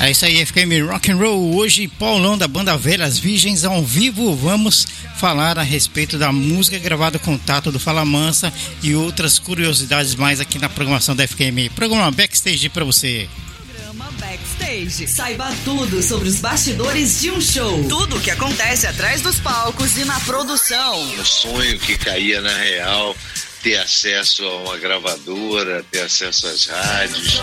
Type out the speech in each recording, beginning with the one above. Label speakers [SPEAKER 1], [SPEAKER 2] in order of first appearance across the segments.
[SPEAKER 1] É isso aí, FKM Rock and Roll. Hoje, Paulão da banda Velhas Virgens ao vivo. Vamos falar a respeito da música gravada com Tato do Fala Mansa e outras curiosidades mais aqui na programação da FKM. Programa Backstage para você.
[SPEAKER 2] Programa Backstage. Saiba tudo sobre os bastidores de um show. Tudo o que acontece atrás dos palcos e na produção.
[SPEAKER 3] Um sonho que caía na real ter acesso a uma gravadora, ter acesso às rádios.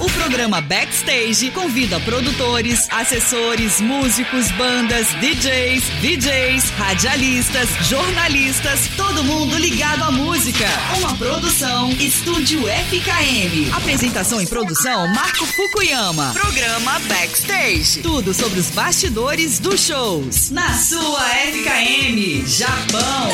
[SPEAKER 2] O programa Backstage convida produtores, assessores, músicos, bandas, DJs, DJs, radialistas, jornalistas, todo mundo ligado à música. Uma produção Estúdio FKM. Apresentação e produção Marco Fukuyama. Programa Backstage. Tudo sobre os bastidores dos shows. Na sua FKM, Japão.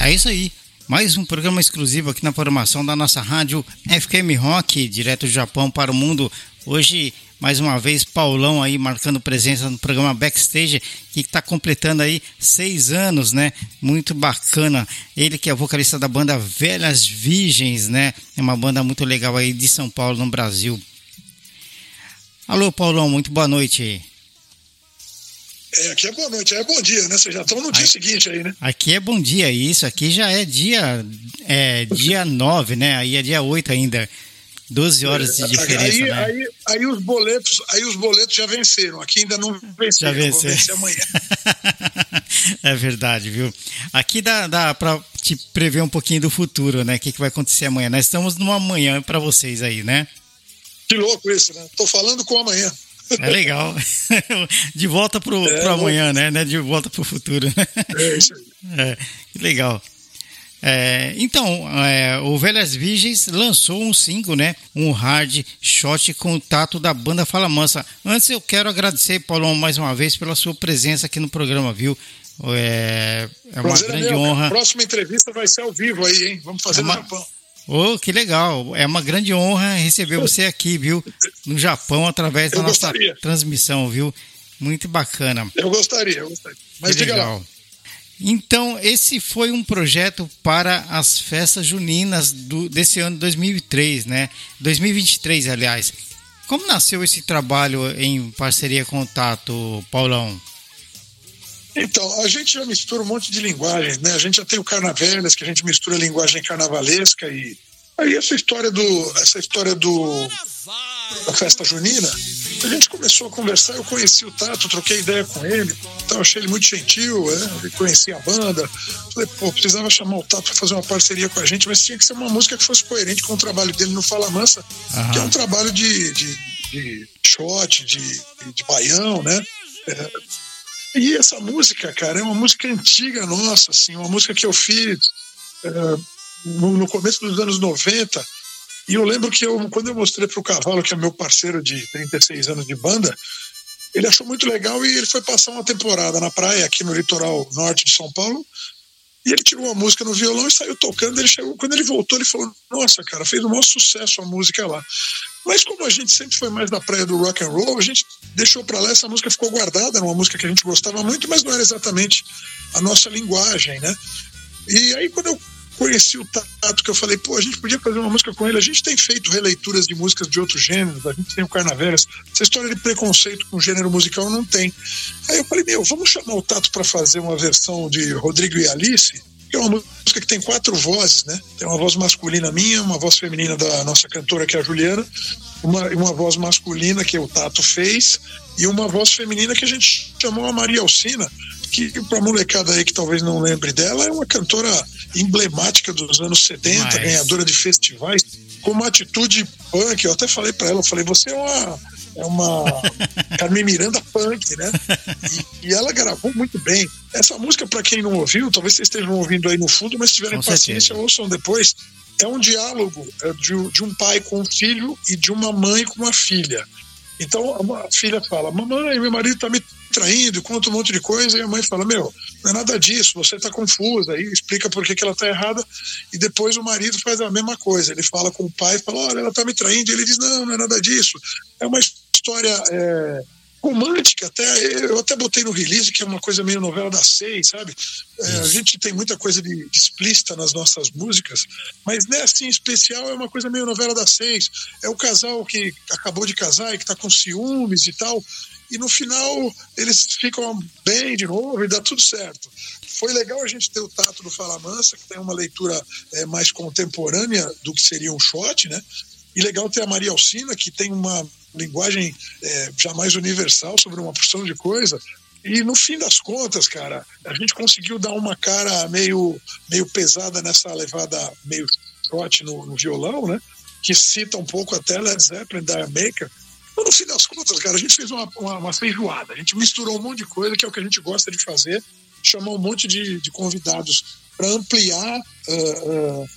[SPEAKER 1] É isso aí. Mais um programa exclusivo aqui na programação da nossa rádio FKM Rock, direto do Japão para o mundo. Hoje, mais uma vez, Paulão aí marcando presença no programa Backstage, que está completando aí seis anos, né? Muito bacana. Ele que é vocalista da banda Velhas Virgens, né? É uma banda muito legal aí de São Paulo, no Brasil. Alô, Paulão, muito boa noite.
[SPEAKER 4] É, aqui é boa noite, é bom dia, né? Vocês já estão no dia seguinte aí, né?
[SPEAKER 1] Aqui é bom dia, isso. Aqui já é dia é, dia 9, né? Aí é dia 8 ainda. 12 horas de diferença,
[SPEAKER 4] aí,
[SPEAKER 1] né?
[SPEAKER 4] Aí, aí, os boletos, aí os boletos já venceram. Aqui ainda não venceram. Já venceram. Vencer amanhã.
[SPEAKER 1] é verdade, viu? Aqui dá, dá para te prever um pouquinho do futuro, né? O que, que vai acontecer amanhã. Nós estamos numa manhã para vocês aí, né?
[SPEAKER 4] Que louco isso, né? Tô falando com amanhã.
[SPEAKER 1] É legal. De volta pro, é, pro amanhã, né? né? De volta pro futuro.
[SPEAKER 4] É isso aí.
[SPEAKER 1] É, que legal. É, então, é, o Velhas Virgens lançou um single, né? Um hard shot contato da banda Fala Mansa. Antes eu quero agradecer, Paulão, mais uma vez pela sua presença aqui no programa, viu? É, é uma Prazer é grande meu, honra. A
[SPEAKER 4] próxima entrevista vai ser ao vivo aí, hein? Vamos fazer é uma... no Japão.
[SPEAKER 1] Oh, que legal! É uma grande honra receber você aqui, viu? No Japão, através da eu nossa gostaria. transmissão, viu? Muito bacana.
[SPEAKER 4] Eu gostaria, eu gostaria. Mas que diga legal. lá.
[SPEAKER 1] Então, esse foi um projeto para as festas juninas do, desse ano 2003, né? 2023, aliás. Como nasceu esse trabalho em parceria com o Tato, Paulão?
[SPEAKER 4] Então, a gente já mistura um monte de linguagens, né? A gente já tem o Carnavelas, que a gente mistura a linguagem carnavalesca e aí essa história do essa história do da festa junina, a gente começou a conversar, eu conheci o Tato, troquei ideia com ele, então achei ele muito gentil, né? conheci a banda, falei, pô, precisava chamar o Tato para fazer uma parceria com a gente, mas tinha que ser uma música que fosse coerente com o trabalho dele no Fala Mansa, uhum. que é um trabalho de, de, de shot, de, de baião, né? É, e essa música, cara, é uma música antiga nossa, assim, uma música que eu fiz é, no, começo dos anos 90. E eu lembro que eu, quando eu mostrei para o Cavalo, que é meu parceiro de 36 anos de banda, ele achou muito legal e ele foi passar uma temporada na praia, aqui no litoral norte de São Paulo. E ele tirou a música no violão e saiu tocando. Ele chegou, quando ele voltou, ele falou: Nossa, cara, fez o maior sucesso a música lá. Mas como a gente sempre foi mais da praia do rock and roll, a gente deixou para lá. Essa música ficou guardada, era uma música que a gente gostava muito, mas não era exatamente a nossa linguagem, né? E aí quando eu conheci o Tato, que eu falei, pô, a gente podia fazer uma música com ele. A gente tem feito releituras de músicas de outros gêneros, a gente tem o Carnaveras. Essa história de preconceito com gênero musical não tem. Aí eu falei, meu, vamos chamar o Tato para fazer uma versão de Rodrigo e Alice, é uma música que tem quatro vozes, né? Tem uma voz masculina minha, uma voz feminina da nossa cantora, que é a Juliana, uma, uma voz masculina que o Tato fez, e uma voz feminina que a gente chamou a Maria Alcina, que para molecada aí que talvez não lembre dela, é uma cantora emblemática dos anos 70, Mas... ganhadora de festivais, com uma atitude punk. Eu até falei para ela, eu falei, você é uma é uma Carmen Miranda punk, né? E, e, ela gravou muito bem. Essa música, para quem não ouviu, talvez vocês estejam ouvindo aí no fundo, mas se tiverem com paciência, certeza. ouçam depois. É um diálogo é, de, de um pai com um filho e de uma mãe com uma filha. Então a filha fala: Mamãe, meu marido está me traindo, conta um monte de coisa. E a mãe fala: Meu, não é nada disso, você está confusa. Aí explica por que, que ela está errada. E depois o marido faz a mesma coisa. Ele fala com o pai: fala, Olha, ela está me traindo. E ele diz: Não, não é nada disso. É uma história. É romântica até. Eu até botei no release, que é uma coisa meio novela da seis, sabe? É, a gente tem muita coisa de, de, explícita nas nossas músicas, mas nessa em especial é uma coisa meio novela da seis. É o casal que acabou de casar e que está com ciúmes e tal. E no final eles ficam bem de novo e dá tudo certo. Foi legal a gente ter o Tato do Fala Mansa, que tem uma leitura é, mais contemporânea do que seria um shot, né? E legal ter a Maria Alcina, que tem uma linguagem é, jamais universal sobre uma porção de coisa. E no fim das contas, cara, a gente conseguiu dar uma cara meio, meio pesada nessa levada meio shot no, no violão, né? Que cita um pouco até Led Zeppelin, da Maker. Mas no fim das contas, cara, a gente fez uma, uma, uma, feijoada. A gente misturou um monte de coisa, que é o que a gente gosta de fazer. Chamou um monte de, de convidados para ampliar uh, uh,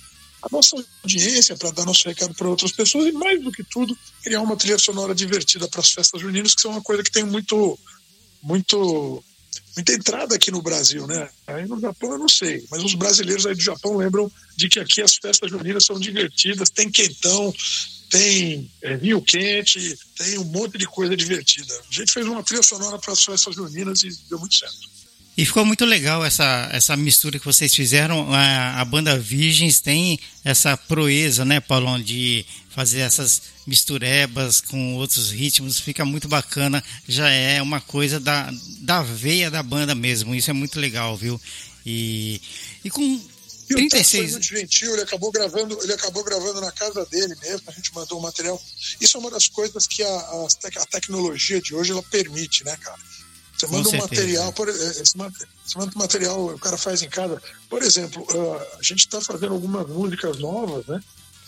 [SPEAKER 4] a nossa audiência, para dar nosso recado para outras pessoas e, mais do que tudo, criar uma trilha sonora divertida para as festas juninas, que são uma coisa que tem muito, muito, muita entrada aqui no Brasil, né? Aí no Japão eu não sei, mas os brasileiros aí do Japão lembram de que aqui as festas juninas são divertidas, tem quentão, tem é, rio quente, tem um monte de coisa divertida. A gente fez uma trilha sonora para as festas juninas e deu muito certo.
[SPEAKER 1] E ficou muito legal essa, essa mistura que vocês fizeram. A, a banda Virgens tem essa proeza, né, Paulão, de fazer essas misturebas com outros ritmos. Fica muito bacana. Já é uma coisa da, da veia da banda mesmo. Isso é muito legal, viu? E, e com
[SPEAKER 4] e 36. foi muito gentil, ele acabou gravando, ele acabou gravando na casa dele mesmo, a gente mandou o material. Isso é uma das coisas que a, a, a tecnologia de hoje ela permite, né, cara? Você manda um material, por, você manda um material, o cara faz em casa. Por exemplo, uh, a gente está fazendo algumas músicas novas, né?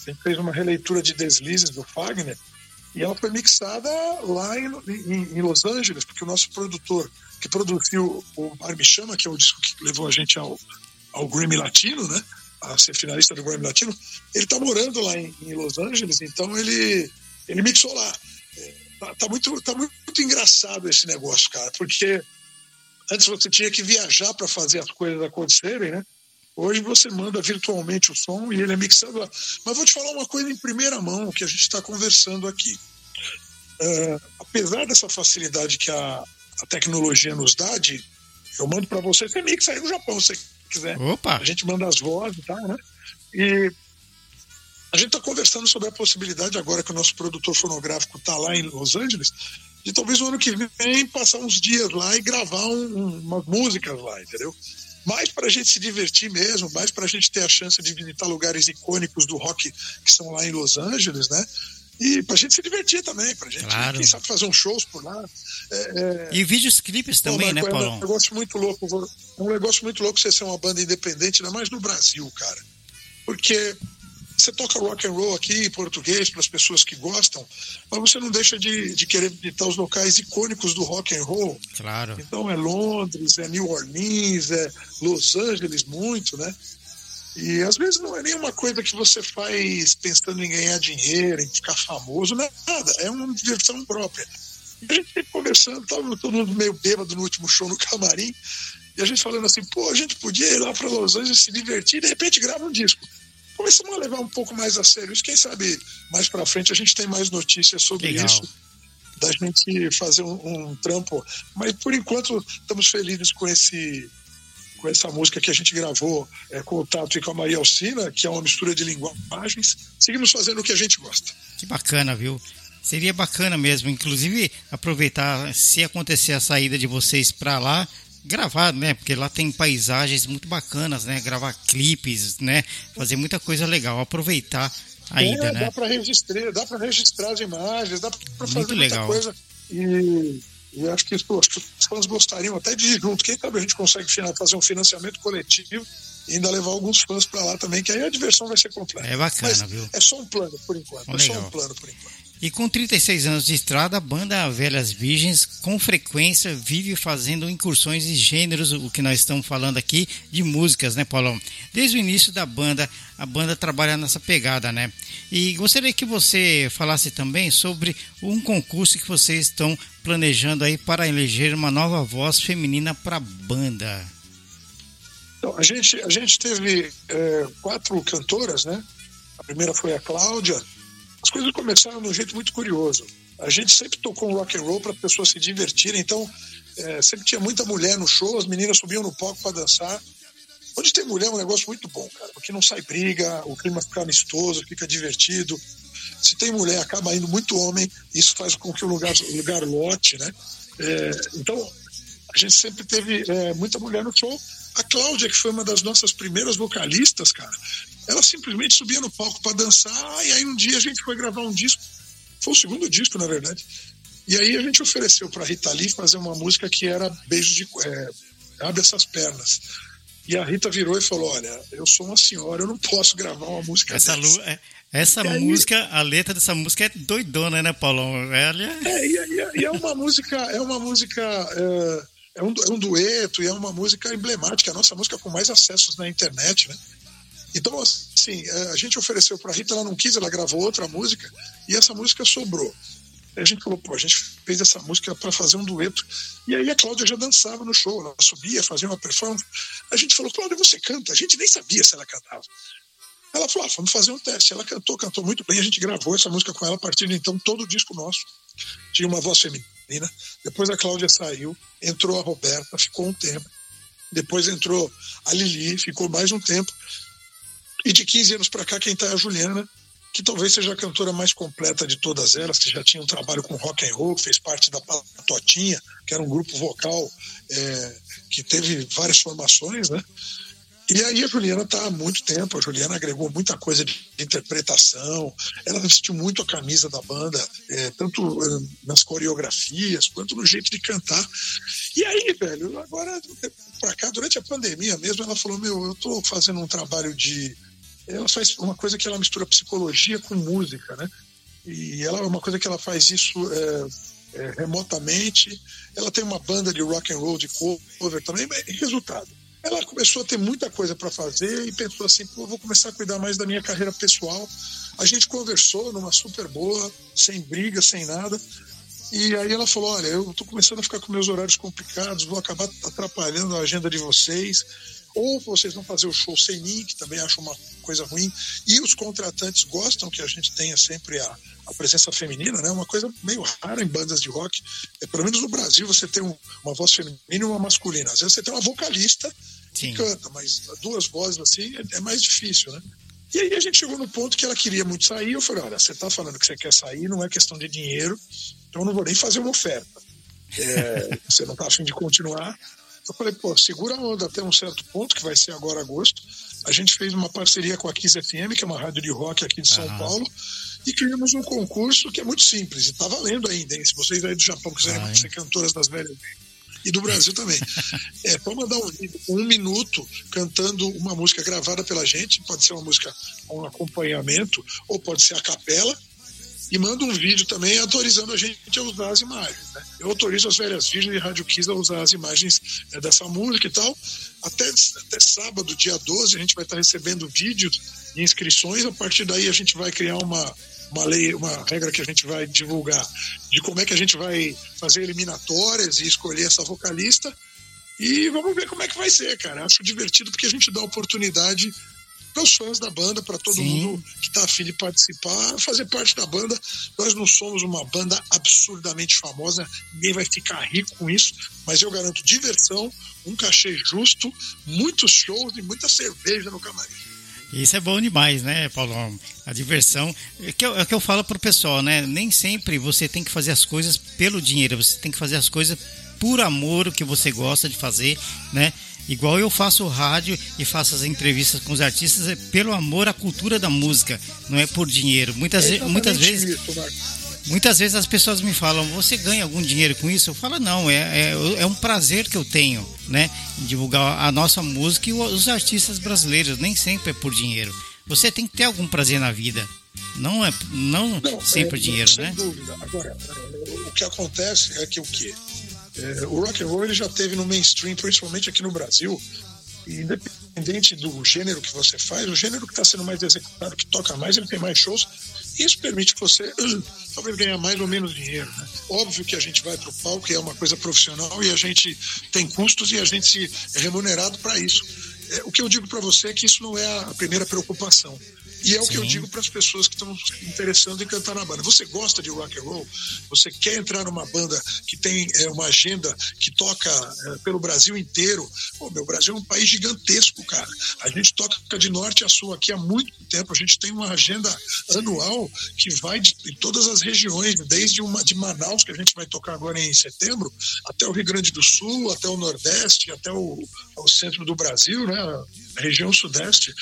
[SPEAKER 4] A gente fez uma releitura de Deslizes do Fagner e ela foi mixada lá em, em, em Los Angeles, porque o nosso produtor que produziu o Mar Me Chama, que é o disco que levou a gente ao, ao Grammy Latino, né? A ser finalista do Grammy Latino, ele está morando lá em, em, Los Angeles, então ele, ele mixou lá. Tá, tá, muito, tá muito engraçado esse negócio, cara, porque antes você tinha que viajar para fazer as coisas acontecerem, né? Hoje você manda virtualmente o som e ele é mixado lá. Mas vou te falar uma coisa em primeira mão que a gente está conversando aqui. Uh, apesar dessa facilidade que a, a tecnologia nos dá, de, eu mando para você, você mixa aí no Japão, se você quiser.
[SPEAKER 1] Opa.
[SPEAKER 4] A gente manda as vozes, tá, né? E a gente está conversando sobre a possibilidade, agora que o nosso produtor fonográfico está lá em Los Angeles, de talvez no ano que vem passar uns dias lá e gravar um, um, umas músicas lá, entendeu? Mais para a gente se divertir mesmo, mais para a gente ter a chance de visitar lugares icônicos do rock que são lá em Los Angeles, né? E para a gente se divertir também, para a gente, claro. quem sabe, fazer uns shows por lá.
[SPEAKER 1] É, é... E vídeos clipes também, né, Paulo?
[SPEAKER 4] É um negócio muito louco, é um negócio muito louco você ser uma banda independente, ainda mais no Brasil, cara. Porque você toca rock and roll aqui em português para as pessoas que gostam, mas você não deixa de, de querer visitar os locais icônicos do rock and roll.
[SPEAKER 1] Claro.
[SPEAKER 4] Então é Londres, é New Orleans, é Los Angeles muito, né? E às vezes não é nenhuma coisa que você faz pensando em ganhar dinheiro, em ficar famoso, não é nada, é uma diversão própria. E a gente conversando, estava todo mundo meio bêbado no último show no camarim, e a gente falando assim, pô, a gente podia ir lá para Los Angeles se divertir e de repente grava um disco começamos a levar um pouco mais a sério isso. Quem sabe mais para frente a gente tem mais notícias sobre Legal. isso, da gente fazer um, um, trampo. Mas por enquanto estamos felizes com esse com essa música que a gente gravou é, com o Tato e com a Maria Alcina, que é uma mistura de linguagens. Seguimos fazendo o que a gente gosta.
[SPEAKER 1] Que bacana, viu? Seria bacana mesmo, inclusive aproveitar se acontecer a saída de vocês para lá, gravar, né? Porque lá tem paisagens muito bacanas, né? Gravar clipes, né? Fazer muita coisa legal, aproveitar a é, ida, né?
[SPEAKER 4] Dá para registrar, dá para registrar as imagens, dá para fazer muito legal. muita coisa. E, e acho que, pô, acho que os fãs gostariam até de ir junto. Quem sabe a gente consegue fazer um financiamento coletivo e ainda levar alguns fãs para lá também, que aí a diversão vai ser completa.
[SPEAKER 1] É bacana, Mas viu?
[SPEAKER 4] É só um plano por enquanto. é só um plano por enquanto.
[SPEAKER 1] E com 36 anos de estrada, a banda Velhas Virgens com frequência vive fazendo incursões em gêneros, o que nós estamos falando aqui, de músicas, né, Paulão? Desde o início da banda, a banda trabalha nessa pegada, né? E gostaria que você falasse também sobre um concurso que vocês estão planejando aí para eleger uma nova voz feminina para a banda.
[SPEAKER 4] Então, a gente, a gente teve é, quatro cantoras, né? A primeira foi a Cláudia, as coisas começaram de um jeito muito curioso. A gente sempre tocou um rock and roll para as pessoas se divertirem, então é, sempre tinha muita mulher no show, as meninas subiam no palco para dançar. Onde tem mulher é um negócio muito bom, cara, porque não sai briga, o clima fica amistoso, fica divertido. Se tem mulher, acaba indo muito homem, isso faz com que o lugar, o lugar lote, né? É, então, a gente sempre teve é, muita mulher no show. A Cláudia, que foi uma das nossas primeiras vocalistas, cara, ela simplesmente subia no palco para dançar, e aí um dia a gente foi gravar um disco, foi o segundo disco, na verdade, e aí a gente ofereceu para Rita Lee fazer uma música que era Beijos de. É, Abre essas pernas. E a Rita virou e falou: Olha, eu sou uma senhora, eu não posso gravar uma música
[SPEAKER 1] essa
[SPEAKER 4] dessa.
[SPEAKER 1] É, essa e música, aí, a letra dessa música é doidona, né, Paulão?
[SPEAKER 4] Ela... É, e, e, e é uma música, é uma música. É, é um, é um dueto e é uma música emblemática, a nossa música com mais acessos na internet, né? Então, assim, é, a gente ofereceu para Rita, ela não quis, ela gravou outra música e essa música sobrou. Aí a gente falou, pô, a gente fez essa música para fazer um dueto. E aí a Cláudia já dançava no show, ela subia, fazia uma performance. A gente falou, Cláudia, você canta? A gente nem sabia se ela cantava. Ela falou, ah, vamos fazer um teste. Ela cantou, cantou muito bem, a gente gravou essa música com ela a partir de então, todo o disco nosso tinha uma voz feminina. Depois a Cláudia saiu, entrou a Roberta, ficou um tempo. Depois entrou a Lili, ficou mais um tempo. E de 15 anos para cá, quem está é a Juliana, que talvez seja a cantora mais completa de todas elas, que já tinha um trabalho com rock and roll, fez parte da Patotinha, que era um grupo vocal é, que teve várias formações, né? E aí a Juliana está há muito tempo, a Juliana agregou muita coisa de interpretação, ela vestiu muito a camisa da banda, é, tanto é, nas coreografias quanto no jeito de cantar. E aí, velho, agora para cá, durante a pandemia mesmo, ela falou: Meu, eu estou fazendo um trabalho de ela faz uma coisa que ela mistura psicologia com música, né? E ela é uma coisa que ela faz isso é, é, remotamente. Ela tem uma banda de rock and roll de cover também. Resultado, ela começou a ter muita coisa para fazer e pensou assim: Pô, vou começar a cuidar mais da minha carreira pessoal. A gente conversou numa super boa, sem briga, sem nada. E aí ela falou: Olha, eu estou começando a ficar com meus horários complicados, vou acabar atrapalhando a agenda de vocês ou vocês vão fazer o show sem mim, que também acho uma coisa ruim, e os contratantes gostam que a gente tenha sempre a, a presença feminina, né? Uma coisa meio rara em bandas de rock. É, pelo menos no Brasil você tem um, uma voz feminina e uma masculina. Às vezes você tem uma vocalista Sim. canta, mas duas vozes assim é, é, mais difícil, né? E aí a gente chegou no ponto que ela queria muito sair. Eu falei, olha, você está falando que você quer sair, não é questão de dinheiro, então eu não vou nem fazer uma oferta. É, você não está afim de continuar, eu falei, pô, segura a onda até um certo ponto, que vai ser agora agosto. A gente fez uma parceria com a Kiss FM, que é uma rádio de rock aqui de São uhum. Paulo, e criamos um concurso que é muito simples, e está valendo ainda, hein? Se vocês aí do Japão quiserem ah, ser cantoras das velhas e do Brasil também. É, pode mandar um vídeo um minuto cantando uma música gravada pela gente, pode ser uma música com um acompanhamento, ou pode ser a capela, e manda um vídeo também autorizando a gente a usar as imagens. Né? Eu autorizo as velhas virgens de Rádio Kiss a usar as imagens né, dessa música e tal. Até, até sábado, dia 12, a gente vai estar recebendo vídeos e inscrições. A partir daí, a gente vai criar uma, uma lei, uma regra que a gente vai divulgar de como é que a gente vai fazer eliminatórias e escolher essa vocalista. E vamos ver como é que vai ser, cara. Acho divertido porque a gente dá oportunidade para os fãs da banda, para todo Sim. mundo que está afim de participar, fazer parte da banda. Nós não somos uma banda absurdamente famosa, ninguém vai ficar rico com isso, mas eu garanto diversão, um cachê justo, muitos shows e muita cerveja no camarim.
[SPEAKER 1] Isso é bom demais, né, Paulo? A diversão. É que eu, é que eu falo pro pessoal, né? Nem sempre você tem que fazer as coisas pelo dinheiro, você tem que fazer as coisas por amor, o que você gosta de fazer, né? Igual eu faço rádio e faço as entrevistas com os artistas é pelo amor à cultura da música, não é por dinheiro. Muitas, é muitas vezes. Isso, Muitas vezes as pessoas me falam, você ganha algum dinheiro com isso? Eu falo, não, é, é, é um prazer que eu tenho, né? Divulgar a nossa música e os artistas brasileiros, nem sempre é por dinheiro. Você tem que ter algum prazer na vida, Não é não, não sempre
[SPEAKER 4] é,
[SPEAKER 1] dinheiro,
[SPEAKER 4] sem
[SPEAKER 1] né?
[SPEAKER 4] Dúvida. Agora, o que acontece é que o quê? É, o rock and roll ele já teve no mainstream, principalmente aqui no Brasil, e independente do gênero que você faz, o gênero que está sendo mais executado, que toca mais, ele tem mais shows. Isso permite que você talvez ganhar mais ou menos dinheiro. Né? Óbvio que a gente vai para o palco, é uma coisa profissional, e a gente tem custos e a gente é remunerado para isso. É, o que eu digo para você é que isso não é a primeira preocupação. E é o Sim. que eu digo para as pessoas que estão se interessando em cantar na banda. Você gosta de rock and roll? Você quer entrar numa banda que tem é, uma agenda que toca é, pelo Brasil inteiro? Pô, meu Brasil é um país gigantesco, cara. A gente toca de norte a sul aqui há muito tempo. A gente tem uma agenda anual que vai de, de todas as regiões, desde uma de Manaus, que a gente vai tocar agora em setembro, até o Rio Grande do Sul, até o Nordeste, até o, o centro do Brasil, né? A região Sudeste.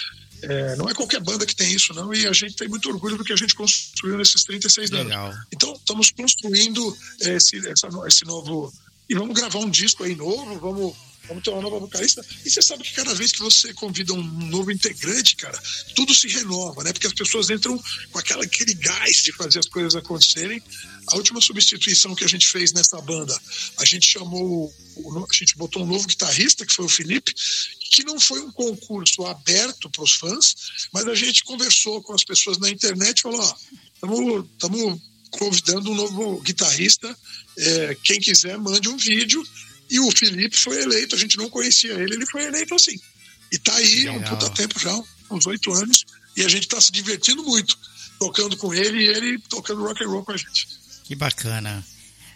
[SPEAKER 4] É, não é qualquer banda que tem isso, não, e a gente tem muito orgulho do que a gente construiu nesses 36
[SPEAKER 1] Legal.
[SPEAKER 4] anos. Então, estamos construindo esse, essa, esse novo. E vamos gravar um disco aí novo, vamos vamos ter uma nova vocalista. E você sabe que cada vez que você convida um novo integrante, cara, tudo se renova, né? Porque as pessoas entram com aquela, aquele gás de fazer as coisas acontecerem. A última substituição que a gente fez nessa banda, a gente chamou, a gente botou um novo guitarrista, que foi o Felipe, que não foi um concurso aberto para os fãs, mas a gente conversou com as pessoas na internet e falou: ó, estamos convidando um novo guitarrista, é, quem quiser mande um vídeo. E o Felipe foi eleito, a gente não conhecia ele, ele foi eleito assim. E tá aí há um puta tempo já, uns oito anos, e a gente está se divertindo muito, tocando com ele e ele tocando rock and roll com a gente.
[SPEAKER 1] Que bacana.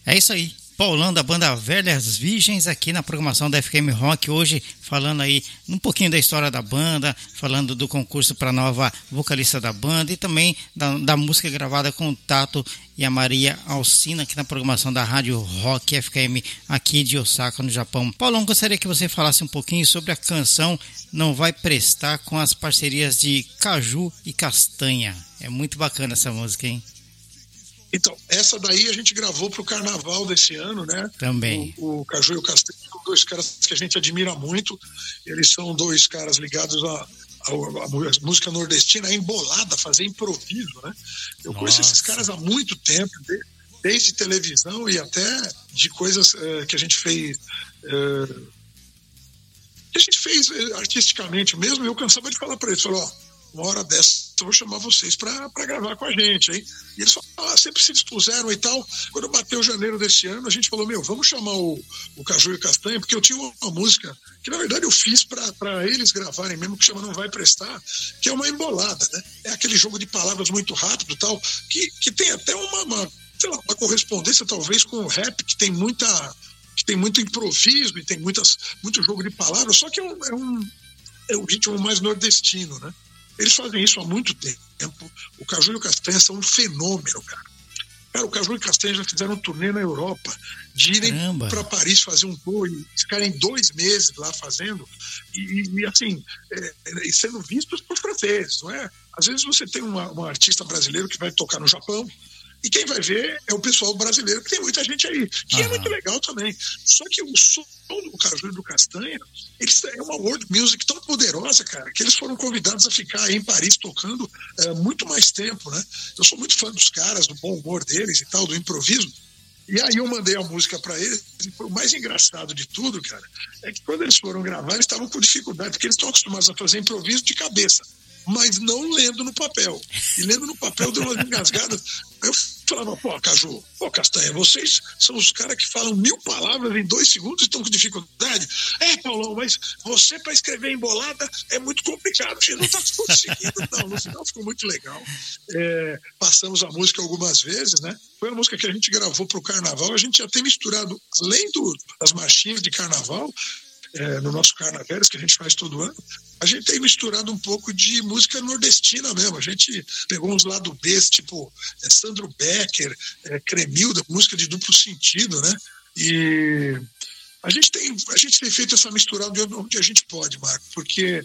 [SPEAKER 1] É isso aí. Paulão da banda Velhas Virgens aqui na programação da FKM Rock hoje falando aí um pouquinho da história da banda, falando do concurso para nova vocalista da banda e também da, da, música gravada com o Tato e a Maria Alcina aqui na programação da Rádio Rock FKM aqui de Osaka no Japão. Paulão, gostaria que você falasse um pouquinho sobre a canção Não Vai Prestar com as parcerias de Caju e Castanha. É muito bacana essa música, hein?
[SPEAKER 4] Então, essa daí a gente gravou para o carnaval desse ano, né?
[SPEAKER 1] Também.
[SPEAKER 4] O, o Caju e o são dois caras que a gente admira muito. Eles são dois caras ligados a música nordestina, a embolada, fazer improviso, né? Eu Nossa. conheço esses caras há muito tempo, desde televisão e até de coisas é, que a gente fez. É, que a gente fez eh, artisticamente mesmo. Eu cansava de falar para eles: falou, ó, uma hora dessa vou chamar vocês para gravar com a gente, hein? E eles falaram, ah, sempre se dispuseram e tal. Quando bateu janeiro desse ano, a gente falou, meu, vamos chamar o, o Caju e o Castanha, porque eu tinha uma, uma música que, na verdade, eu fiz para eles gravarem mesmo, que chama Não Vai Prestar, que é uma embolada, né? É aquele jogo de palavras muito rápido tal, que, que tem até uma, uma, sei lá, uma correspondência, talvez, com o rap, que tem muita que tem muito improviso e tem muitas, muito jogo de palavras, só que é um, é um, é um ritmo mais nordestino, né? Eles fazem isso há muito tempo. O Caju e o Castanha são um fenômeno, cara. Cara, o Caju e o Castanha já fizeram um turnê na Europa, de irem para Paris fazer um tour e ficarem dois meses lá fazendo, e, e assim, é, é, sendo vistos por franceses, não é? Às vezes você tem uma, uma artista brasileiro que vai tocar no Japão, e quem vai ver é o pessoal brasileiro, que tem muita gente aí, que é muito legal também. Só que o som do Caju e do Castanha, eles é uma world music tão poderosa, cara, que eles foram convidados a ficar aí em Paris tocando é, muito mais tempo, né? Eu sou muito fã dos caras, do bom humor deles e tal, do improviso. E aí eu mandei a música para eles, e o mais engraçado de tudo, cara, é que quando eles foram gravar, eles estavam com dificuldade, porque eles estão acostumados a fazer improviso de cabeça mas não lendo no papel. E lendo no papel deu umas engasgadas. Eu falava, pô, Caju, pô, Castanha, vocês são os caras que falam mil palavras em dois segundos e estão com dificuldade. É, Paulão, mas você para escrever embolada é muito complicado. Gente não está conseguindo, não. No final ficou muito legal. É, passamos a música algumas vezes, né? Foi uma música que a gente gravou para o carnaval. A gente já tem misturado, além do, das marchinhas de carnaval, é, no nosso Carnaveras, que a gente faz todo ano, a gente tem misturado um pouco de música nordestina mesmo. A gente pegou uns lado B, tipo é, Sandro Becker, é, Cremilda, música de duplo sentido, né? E a gente tem, a gente tem feito essa misturada de onde a gente pode, Marco, porque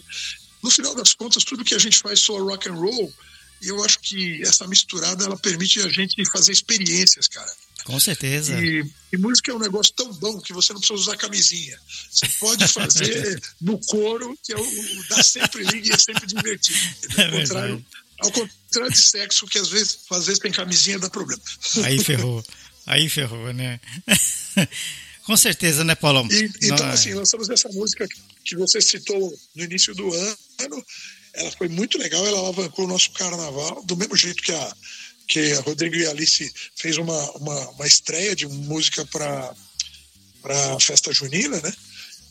[SPEAKER 4] no final das contas, tudo que a gente faz só rock and roll, e eu acho que essa misturada ela permite a gente fazer experiências, cara.
[SPEAKER 1] Com certeza.
[SPEAKER 4] E, e, música é um negócio tão bom que você não precisa usar camisinha. Você pode fazer no coro, que é o, o dá sempre liga e é sempre divertido. É Ao contrário Ao contrário de sexo, que às vezes, às vezes tem camisinha dá problema.
[SPEAKER 1] Aí ferrou. Aí ferrou, né? Com certeza, né, Paulão?
[SPEAKER 4] E, então, assim, lançamos essa música que você citou no início do ano. Ela foi muito legal, ela alavancou o nosso carnaval, do mesmo jeito que a, que Rodrigo e Alice fez uma, uma, uma estreia de música para a festa junina, né?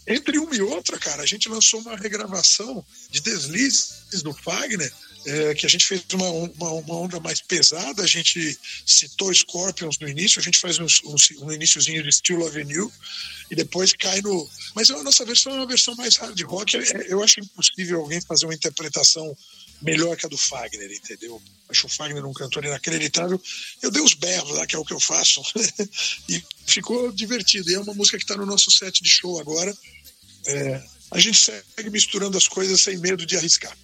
[SPEAKER 4] Entre uma e outra, cara, a gente lançou uma regravação de Deslizes do Fagner, é, que a gente fez uma, uma, uma, onda mais pesada, a gente citou Scorpions no início, a gente faz um, um, um iníciozinho de Steel Avenue e depois cai no. Mas a nossa versão é uma versão mais hard rock. É, eu acho impossível alguém fazer uma interpretação melhor que a do Fagner, entendeu? Acho o Fagner um cantor inacreditável. Eu dei os berros lá, que é o que eu faço, e ficou divertido. E é uma música que está no nosso set de show agora. É, a gente segue misturando as coisas sem medo de arriscar.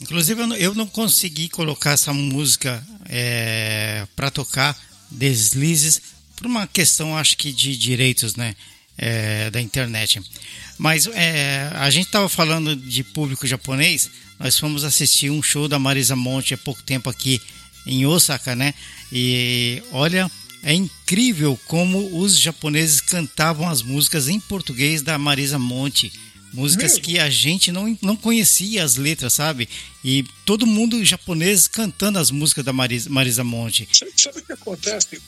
[SPEAKER 1] Inclusive, eu não, eu não consegui colocar essa música é, para tocar deslizes por uma questão, acho que, de direitos né, é, da internet. Mas é, a gente estava falando de público japonês, nós fomos assistir um show da Marisa Monte há pouco tempo aqui em Osaka, né? E olha, é incrível como os japoneses cantavam as músicas em português da Marisa Monte. Músicas Mesmo? que a gente não, não conhecia as letras, sabe? E todo mundo japonês cantando as músicas da Marisa, Marisa Monte.
[SPEAKER 4] Sabe, sabe o que acontece?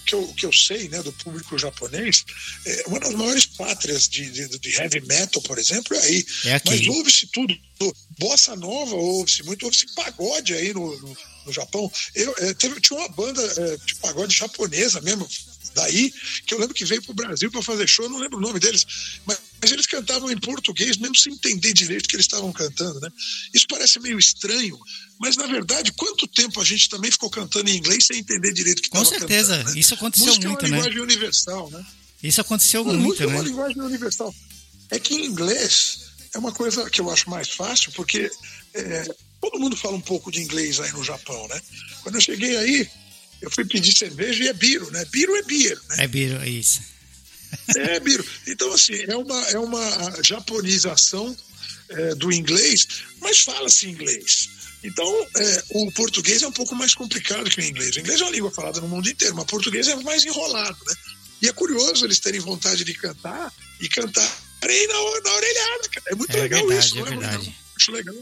[SPEAKER 4] O que, eu, o que eu sei né, do público japonês, é uma das maiores pátrias de, de, de heavy metal, por exemplo, é aí. É Mas ouve-se tudo. Bossa nova ouve-se muito, ouve-se pagode aí no, no, no Japão. Eu, é, teve, tinha uma banda é, de pagode japonesa mesmo, daí, que eu lembro que veio para o Brasil para fazer show, eu não lembro o nome deles, mas, mas, eles cantavam em português, mesmo sem entender direito o que eles estavam cantando, né? Isso parece meio estranho, mas na verdade, quanto tempo a gente também ficou cantando em inglês sem entender direito o que estava
[SPEAKER 1] cantando? Com certeza,
[SPEAKER 4] né?
[SPEAKER 1] isso aconteceu
[SPEAKER 4] Música
[SPEAKER 1] muito,
[SPEAKER 4] é uma
[SPEAKER 1] né?
[SPEAKER 4] linguagem universal, né?
[SPEAKER 1] Isso aconteceu muito,
[SPEAKER 4] música
[SPEAKER 1] né?
[SPEAKER 4] é uma linguagem universal. É que em inglês é uma coisa que eu acho mais fácil, porque é, todo mundo fala um pouco de inglês aí no Japão, né? Quando eu cheguei aí, eu fui pedir cerveja e é biro, né? Biro é biro, né?
[SPEAKER 1] É biro, é isso.
[SPEAKER 4] É biro. Então, assim, é uma, é uma japonização é, do inglês, mas fala-se inglês. Então, é, o português é um pouco mais complicado que o inglês. O inglês é uma língua falada no mundo inteiro, mas o português é mais enrolado, né? E é curioso eles terem vontade de cantar e cantar na, na orelhada, cara. É muito
[SPEAKER 1] é
[SPEAKER 4] legal
[SPEAKER 1] verdade,
[SPEAKER 4] isso,
[SPEAKER 1] é
[SPEAKER 4] não é?
[SPEAKER 1] verdade.
[SPEAKER 4] Acho legal.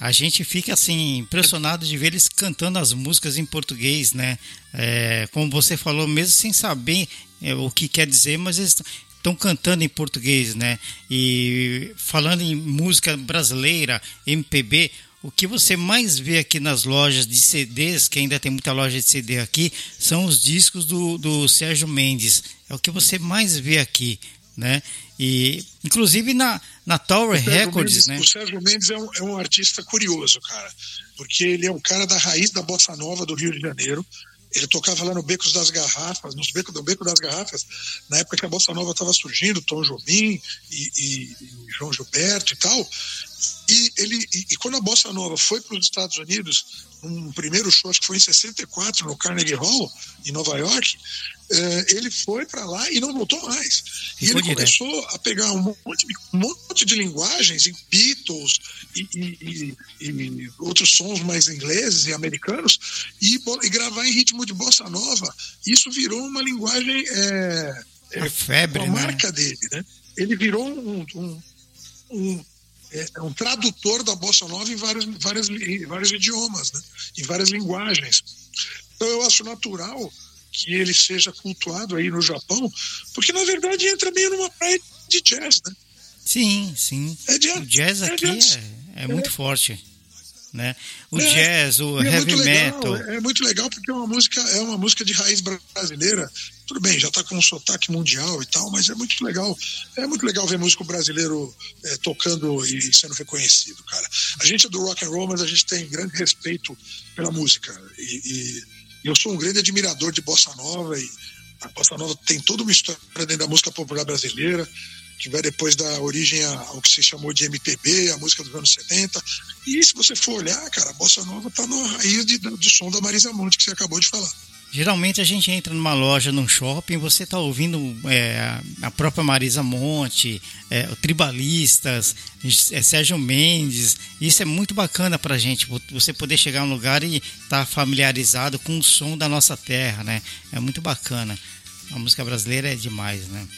[SPEAKER 1] A gente fica assim impressionado de ver eles cantando as músicas em português, né? É, como você falou, mesmo sem saber é, o que quer dizer, mas eles estão cantando em português, né? E falando em música brasileira, MPB, o que você mais vê aqui nas lojas de CDs, que ainda tem muita loja de CD aqui, são os discos do, do Sérgio Mendes. É o que você mais vê aqui, né? E inclusive na, na Tower Records,
[SPEAKER 4] Mendes,
[SPEAKER 1] né?
[SPEAKER 4] O Sérgio Mendes é um, é um artista curioso, cara, porque ele é um cara da raiz da bossa nova do Rio de Janeiro. Ele tocava lá no Becos das Garrafas, no Beco do Beco das Garrafas, na época que a bossa nova estava surgindo, Tom Jobim e, e, e, João Gilberto e tal. E ele e, e quando a bossa nova foi para os Estados Unidos, um primeiro show, acho que foi em 64 no Carnegie Hall em Nova York, eh, ele foi para lá e não voltou mais. E ele
[SPEAKER 1] direto.
[SPEAKER 4] começou a pegar um monte de, um monte de linguagens, em Beatles e, e- e- e outros sons mais ingleses e americanos, e, gravar em ritmo de bossa nova. Isso virou uma linguagem. É,
[SPEAKER 1] A febre,
[SPEAKER 4] a
[SPEAKER 1] né?
[SPEAKER 4] marca dele, né? Ele virou um, um, um, é, um tradutor da bossa nova em vários, vários, em vários idiomas, né? em várias linguagens. Então eu acho natural que ele seja cultuado aí no Japão, porque na verdade entra meio numa praia de jazz, né?
[SPEAKER 1] Sim, sim.
[SPEAKER 4] É jazz.
[SPEAKER 1] O jazz
[SPEAKER 4] é
[SPEAKER 1] aqui
[SPEAKER 4] jazz.
[SPEAKER 1] é, é muito forte, né? O
[SPEAKER 4] É,
[SPEAKER 1] jazz, o
[SPEAKER 4] é
[SPEAKER 1] heavy
[SPEAKER 4] muito legal,
[SPEAKER 1] metal.
[SPEAKER 4] É muito legal porque é uma música, é uma música de raiz brasileira. Tudo bem, já está com um sotaque mundial e tal, mas é muito legal. É muito legal ver músico brasileiro é, tocando e sendo reconhecido, cara. A gente é do rock and roll, mas a gente tem grande respeito pela música. E, e eu sou um grande admirador de bossa nova e a bossa nova tem toda uma história dentro da música popular brasileira vai depois dar origem ao que se chamou de MPB, a música dos anos 70. E se você for olhar, cara, a bossa nova tá na raiz de- do som da Marisa Monte que você acabou de falar.
[SPEAKER 1] Geralmente a gente entra numa loja, num shopping, você está ouvindo é, a própria Marisa Monte, é, Tribalistas, é, Sérgio Mendes. Isso é muito bacana para a gente, você poder chegar num lugar e estar tá familiarizado com o som da nossa terra, né? É muito bacana. A música brasileira é demais, né?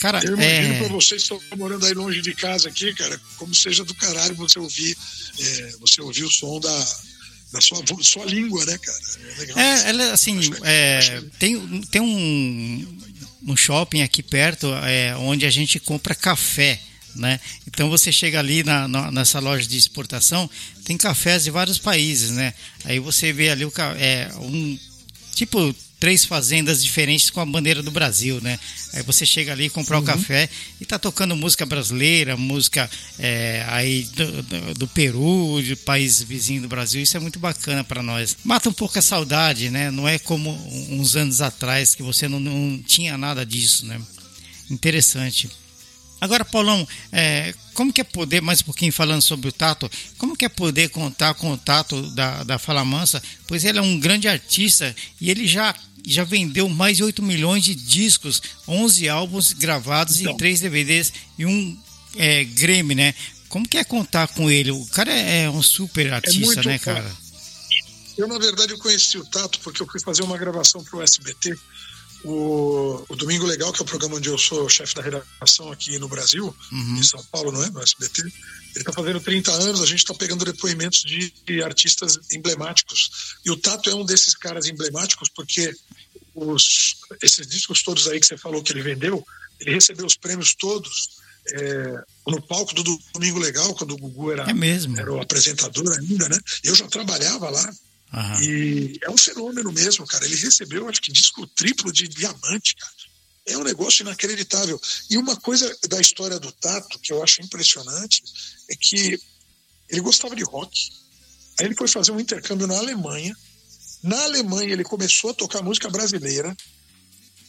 [SPEAKER 4] Cara, eu imagino é... para vocês que estão morando aí longe de casa aqui, cara, como seja do caralho você ouvir, é, você ouvir o som da, da sua, sua língua, né, cara?
[SPEAKER 1] É, legal. é ela, assim, é, tem, tem um, um shopping aqui perto é, onde a gente compra café. Né? Então você chega ali na, na, nessa loja de exportação, tem cafés de vários países, né? Aí você vê ali o é, um tipo três fazendas diferentes com a bandeira do Brasil, né? Aí você chega ali comprar o uhum. café e tá tocando música brasileira, música é, aí do, do, do, Peru, de país vizinho do Brasil. Isso é muito bacana para nós. Mata um pouco a saudade, né? Não é como uns anos atrás que você não, não tinha nada disso, né? Interessante. Agora, Paulão, é, como que é poder, mais um pouquinho falando sobre o Tato, como que é poder contar com o Tato da, da Fala Mansa? Pois ele é um grande artista e ele já já vendeu mais de 8 milhões de discos, 11 álbuns gravados então. e 3 DVDs e um é, Grammy, né? Como que é contar com ele? O cara é, é um super é artista, né, cara?
[SPEAKER 4] Eu, na verdade, eu conheci o Tato porque eu fui fazer uma gravação para o SBT. O, o, Domingo Legal, que é o programa onde eu sou chefe da redação aqui no Brasil, uhum. em São Paulo, não é? No SBT. Ele está fazendo 30 anos, a gente está pegando depoimentos de, de, artistas emblemáticos. E o Tato é um desses caras emblemáticos porque os, esses discos todos aí que você falou que ele vendeu, ele recebeu os prêmios todos é, no palco do Domingo Legal, quando o Gugu era,
[SPEAKER 1] é
[SPEAKER 4] era o apresentador ainda, né? Eu já trabalhava lá. Uhum. E é um fenômeno mesmo, cara. Ele recebeu, acho que, disco triplo de diamante, cara. É um negócio inacreditável. E uma coisa da história do Tato que eu acho impressionante é que ele gostava de rock. Aí ele foi fazer um intercâmbio na Alemanha na Alemanha, ele começou a tocar música brasileira.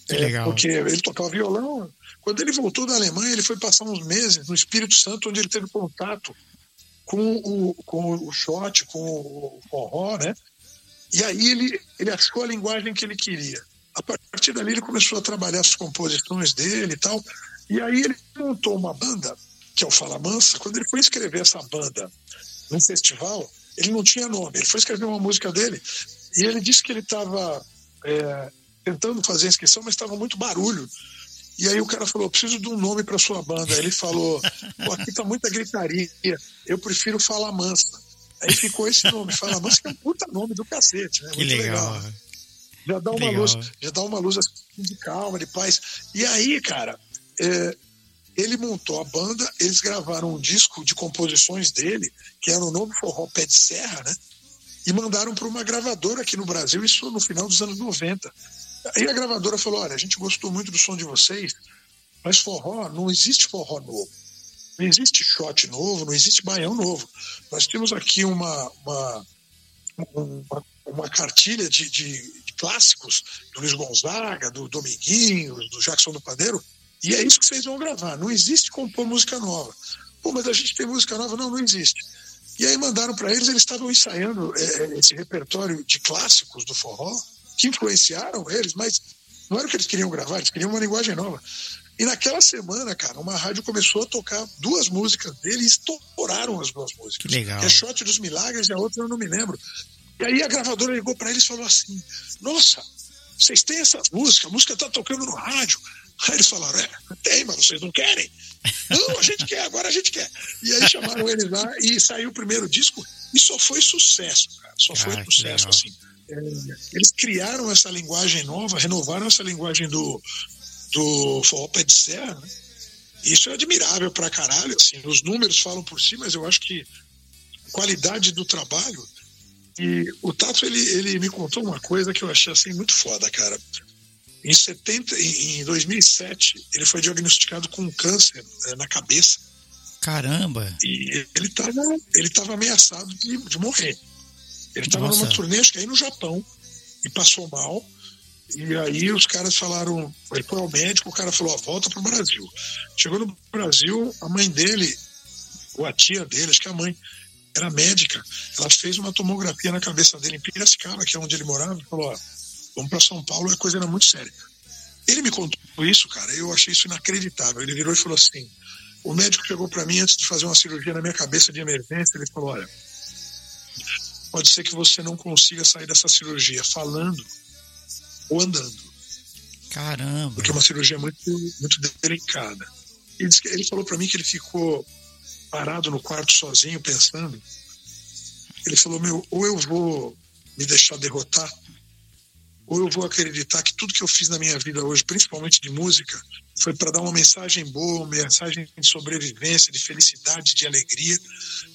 [SPEAKER 1] Que é, legal.
[SPEAKER 4] Porque ele tocava violão. Quando ele voltou da Alemanha, ele foi passar uns meses no Espírito Santo, onde ele teve contato com o, com o shot, com o forró, né? E aí ele, ele achou a linguagem que ele queria. A partir dali ele começou a trabalhar as composições dele e tal. E aí ele montou uma banda, que é o Fala Mansa. Quando ele foi escrever essa banda num festival, ele não tinha nome. Ele foi escrever uma música dele e ele disse que ele estava é, tentando fazer a inscrição, mas estava muito barulho. E aí o cara falou: preciso de um nome para sua banda. Ele falou: aqui está muita gritaria, eu prefiro Fala Mansa. Aí ficou esse nome, Fala Mansa, que é um puta nome do cacete, né?
[SPEAKER 1] Que muito legal. legal.
[SPEAKER 4] Já dá uma legal. luz, já dá uma luz assim, de calma, de paz. E aí, cara, é, ele montou a banda, eles gravaram um disco de composições dele, que era o novo forró Pé de Serra, né? e mandaram para uma gravadora aqui no Brasil, isso no final dos anos 90. Aí a gravadora falou: olha, a gente gostou muito do som de vocês, mas forró, não existe forró novo. Não existe shot novo, não existe baião novo. Nós temos aqui uma, uma, uma, uma cartilha de, de, de, clássicos do Luiz Gonzaga, do Dominguinho, do Jackson do Padeiro, e é isso que vocês vão gravar. Não existe compor música nova. Pô, mas a gente tem música nova? Não, não existe. E aí mandaram para eles, eles estavam ensaiando é, esse repertório de clássicos do forró, que influenciaram eles, mas não era o que eles queriam gravar, eles queriam uma linguagem nova. E naquela semana, cara, uma rádio começou a tocar duas músicas dele e estouraram as duas músicas.
[SPEAKER 1] Que legal. Que
[SPEAKER 4] é Shot dos Milagres e a outra eu não me lembro. E aí a gravadora ligou para eles e falou assim: Nossa, vocês têm essas músicas, a música tá tocando no rádio. Aí eles falaram: É, tem, mas vocês não querem. Não, a gente quer, agora a gente quer. E aí chamaram eles lá e saiu o primeiro disco e só foi sucesso, cara. Só ah, foi sucesso, assim. É, eles criaram essa linguagem nova, renovaram essa linguagem do, do forró pé de serra, né? Isso é admirável pra caralho, assim. Os números falam por si, mas eu acho que qualidade do trabalho. E o Tato, ele, ele me contou uma coisa que eu achei assim muito foda, cara. Em, 70, em 2007, ele foi diagnosticado com um câncer é, na cabeça.
[SPEAKER 1] Caramba!
[SPEAKER 4] E ele estava ele tava ameaçado de, de morrer. Ele estava numa turnê, acho que aí no Japão, e passou mal. E aí os caras falaram, ele foi ao médico, o cara falou, ó, volta pro Brasil. Chegou no Brasil, a mãe dele, ou a tia dele, acho que a mãe, era médica. Ela fez uma tomografia na cabeça dele em Piracicaba, que é onde ele morava, e falou: ó, vamos para São Paulo, a coisa era muito séria. Ele me contou isso, cara, eu achei isso inacreditável. Ele virou e falou assim: o médico chegou para mim antes de fazer uma cirurgia na minha cabeça de emergência, ele falou: olha, pode ser que você não consiga sair dessa cirurgia falando ou andando.
[SPEAKER 1] Caramba.
[SPEAKER 4] Porque é uma cirurgia muito, muito delicada. Ele, disse ele falou para mim que ele ficou parado no quarto sozinho pensando. Ele falou: meu, ou eu vou me deixar derrotar, ou eu vou acreditar que tudo que eu fiz na minha vida hoje, principalmente de música, foi para dar uma mensagem boa, uma mensagem de sobrevivência, de felicidade, de alegria.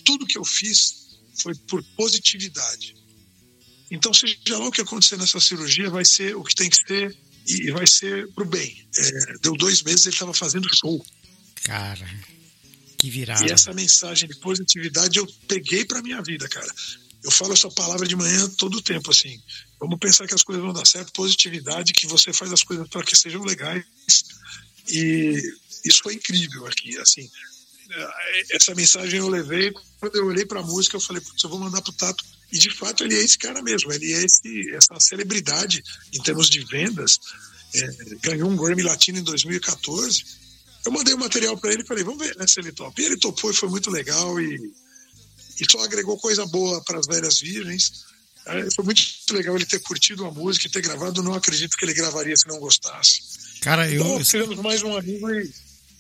[SPEAKER 4] Tudo que eu fiz foi por positividade. Então, seja lá o que acontecer nessa cirurgia, vai ser o que tem que ser e vai ser pro bem. É, deu dois meses ele estava fazendo show.
[SPEAKER 1] Cara, que virada.
[SPEAKER 4] E essa mensagem de positividade eu peguei para minha vida, cara. Eu falo essa palavra de manhã todo o tempo, assim. Vamos pensar que as coisas vão dar certo, positividade, que você faz as coisas para que sejam legais. E isso foi incrível aqui, assim. Essa mensagem eu levei, quando eu olhei para a música, eu falei, putz, eu vou mandar pro Tato e de fato ele é esse cara mesmo, ele é esse, essa celebridade em termos de vendas. É, ganhou um Grammy Latino em 2014. Eu mandei o material para ele e falei, vamos ver né, se ele topa. E ele topou e foi muito legal e, e só agregou coisa boa para as velhas virgens. É, foi muito legal ele ter curtido a música e ter gravado. Não acredito que ele gravaria se não gostasse.
[SPEAKER 1] Cara, eu.
[SPEAKER 4] Então, fizemos mais um amigo e